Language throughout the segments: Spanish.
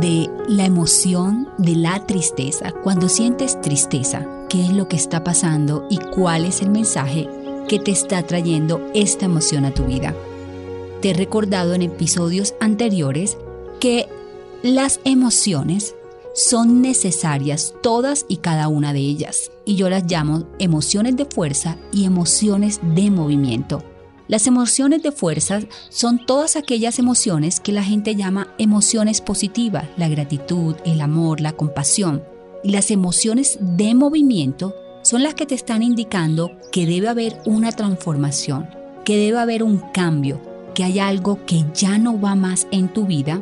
de la emoción de la tristeza. Cuando sientes tristeza, ¿qué es lo que está pasando y cuál es el mensaje que te está trayendo esta emoción a tu vida? Te he recordado en episodios anteriores que las emociones son necesarias todas y cada una de ellas y yo las llamo emociones de fuerza y emociones de movimiento. Las emociones de fuerza son todas aquellas emociones que la gente llama emociones positivas, la gratitud, el amor, la compasión. Y las emociones de movimiento son las que te están indicando que debe haber una transformación, que debe haber un cambio, que hay algo que ya no va más en tu vida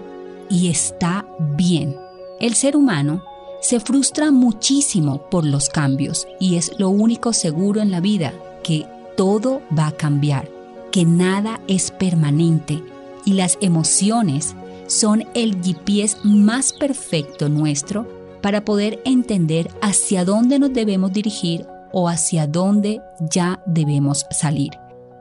y está bien. El ser humano se frustra muchísimo por los cambios y es lo único seguro en la vida, que todo va a cambiar que nada es permanente y las emociones son el GPS más perfecto nuestro para poder entender hacia dónde nos debemos dirigir o hacia dónde ya debemos salir.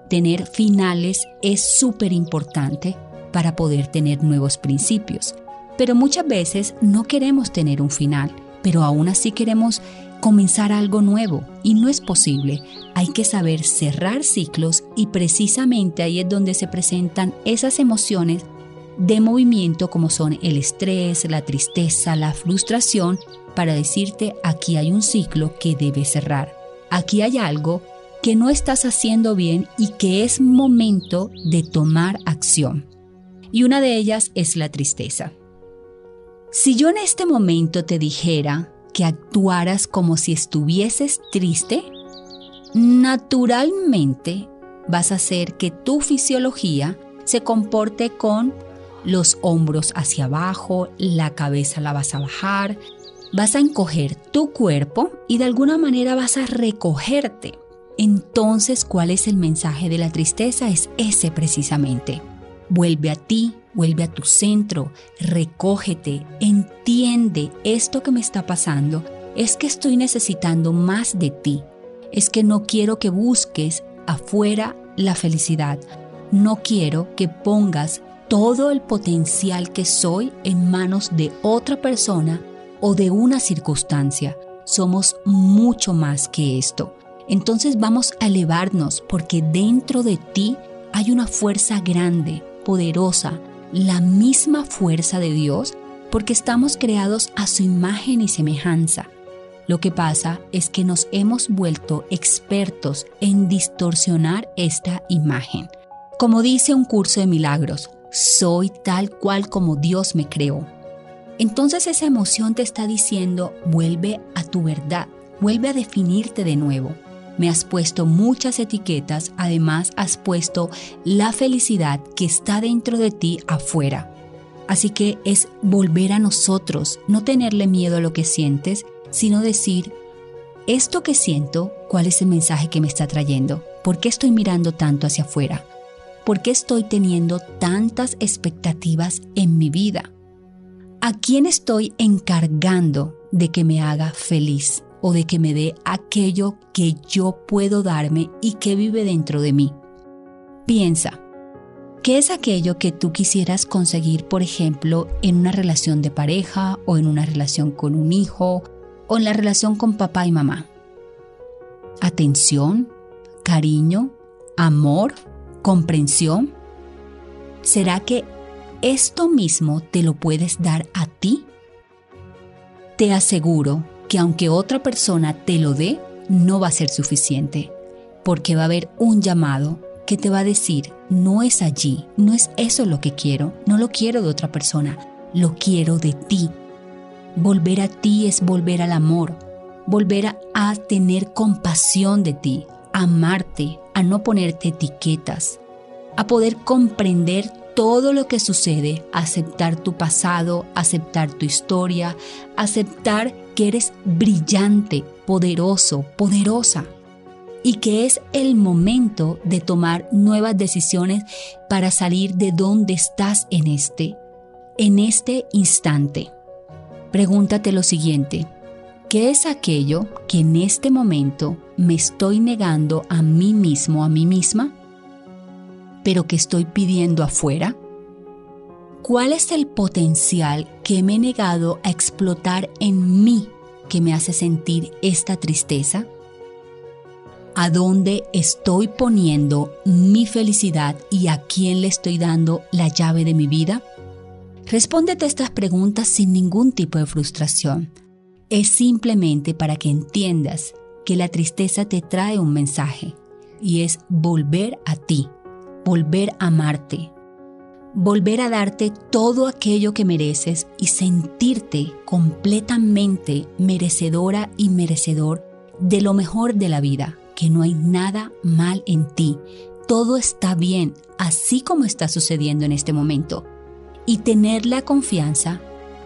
Tener finales es súper importante para poder tener nuevos principios, pero muchas veces no queremos tener un final, pero aún así queremos comenzar algo nuevo y no es posible. Hay que saber cerrar ciclos y precisamente ahí es donde se presentan esas emociones de movimiento como son el estrés, la tristeza, la frustración, para decirte aquí hay un ciclo que debe cerrar. Aquí hay algo que no estás haciendo bien y que es momento de tomar acción. Y una de ellas es la tristeza. Si yo en este momento te dijera que actuaras como si estuvieses triste, naturalmente vas a hacer que tu fisiología se comporte con los hombros hacia abajo, la cabeza la vas a bajar, vas a encoger tu cuerpo y de alguna manera vas a recogerte. Entonces, ¿cuál es el mensaje de la tristeza? Es ese precisamente. Vuelve a ti, vuelve a tu centro, recógete, entiende esto que me está pasando, es que estoy necesitando más de ti, es que no quiero que busques afuera la felicidad, no quiero que pongas todo el potencial que soy en manos de otra persona o de una circunstancia. Somos mucho más que esto. Entonces vamos a elevarnos porque dentro de ti hay una fuerza grande, poderosa, la misma fuerza de Dios, porque estamos creados a su imagen y semejanza. Lo que pasa es que nos hemos vuelto expertos en distorsionar esta imagen. Como dice un curso de milagros, soy tal cual como Dios me creó. Entonces esa emoción te está diciendo, vuelve a tu verdad, vuelve a definirte de nuevo. Me has puesto muchas etiquetas, además has puesto la felicidad que está dentro de ti afuera. Así que es volver a nosotros, no tenerle miedo a lo que sientes, sino decir, esto que siento, ¿cuál es el mensaje que me está trayendo? ¿Por qué estoy mirando tanto hacia afuera? ¿Por qué estoy teniendo tantas expectativas en mi vida? ¿A quién estoy encargando de que me haga feliz? O de que me dé aquello que yo puedo darme y que vive dentro de mí. Piensa, ¿qué es aquello que tú quisieras conseguir, por ejemplo, en una relación de pareja o en una relación con un hijo o en la relación con papá y mamá? ¿Atención? ¿Cariño? ¿Amor? ¿Comprensión? ¿Será que esto mismo te lo puedes dar a ti? Te aseguro que aunque otra persona te lo dé, no va a ser suficiente, porque va a haber un llamado que te va a decir, no es allí, no es eso lo que quiero, no lo quiero de otra persona, lo quiero de ti. Volver a ti es volver al amor, volver a, a tener compasión de ti, amarte, a no ponerte etiquetas, a poder comprender todo lo que sucede, aceptar tu pasado, aceptar tu historia, aceptar que eres brillante, poderoso, poderosa y que es el momento de tomar nuevas decisiones para salir de donde estás en este, en este instante. Pregúntate lo siguiente, ¿qué es aquello que en este momento me estoy negando a mí mismo, a mí misma? pero que estoy pidiendo afuera? ¿Cuál es el potencial que me he negado a explotar en mí que me hace sentir esta tristeza? ¿A dónde estoy poniendo mi felicidad y a quién le estoy dando la llave de mi vida? Respóndete estas preguntas sin ningún tipo de frustración. Es simplemente para que entiendas que la tristeza te trae un mensaje y es volver a ti, volver a amarte, volver a darte todo aquello que mereces y sentirte completamente merecedora y merecedor de lo mejor de la vida, que no hay nada mal en ti. Todo está bien, así como está sucediendo en este momento. Y tener la confianza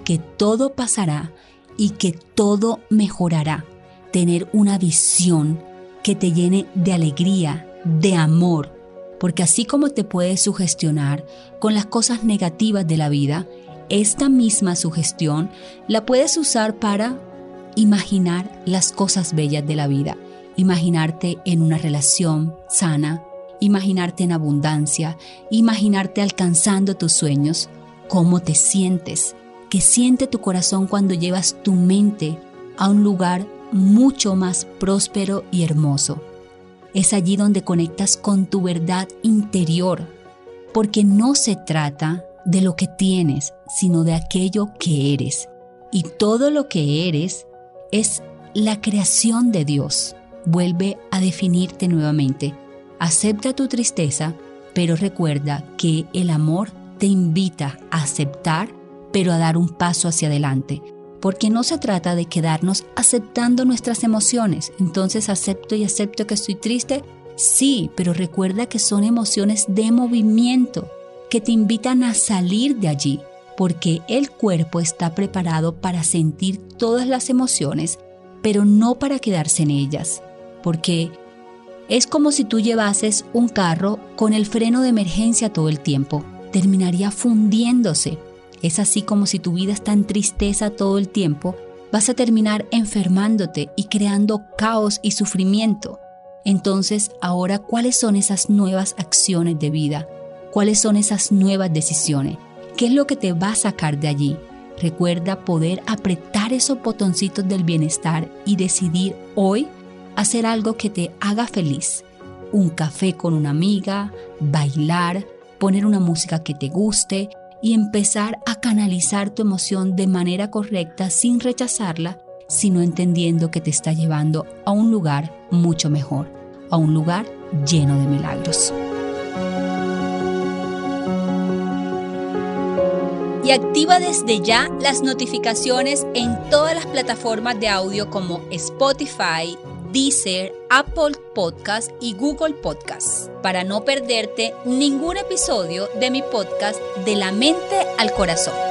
que todo pasará y que todo mejorará. Tener una visión que te llene de alegría, de amor, porque así como te puedes sugestionar con las cosas negativas de la vida, esta misma sugestión la puedes usar para imaginar las cosas bellas de la vida, imaginarte en una relación sana, imaginarte en abundancia, imaginarte alcanzando tus sueños, cómo te sientes, qué siente tu corazón cuando llevas tu mente a un lugar mucho más próspero y hermoso es allí donde conectas con tu verdad interior, porque no se trata de lo que tienes, sino de aquello que eres. Y todo lo que eres es la creación de Dios. Vuelve a definirte nuevamente. Acepta tu tristeza, pero recuerda que el amor te invita a aceptar, pero a dar un paso hacia adelante porque no se trata de quedarnos aceptando nuestras emociones. Entonces acepto y acepto que estoy triste. Sí, pero recuerda que son emociones de movimiento que te invitan a salir de allí, porque el cuerpo está preparado para sentir todas las emociones, pero no para quedarse en ellas, porque es como si tú llevases un carro con el freno de emergencia todo el tiempo, terminaría fundiéndose es así como si tu vida está en tristeza todo el tiempo, vas a terminar enfermándote y creando caos y sufrimiento. Entonces, ahora, ¿cuáles son esas nuevas acciones de vida? ¿Cuáles son esas nuevas decisiones? ¿Qué es lo que te va a sacar de allí? Recuerda poder apretar esos botoncitos del bienestar y decidir hoy hacer algo que te haga feliz. Un café con una amiga, bailar, poner una música que te guste, y empezar a canalizar tu emoción de manera correcta sin rechazarla, sino entendiendo que te está llevando a un lugar mucho mejor, a un lugar lleno de milagros. Y activa desde ya las notificaciones en todas las plataformas de audio como Spotify, Deezer, Apple Podcast y Google Podcast para no perderte ningún episodio de mi podcast De la mente al corazón.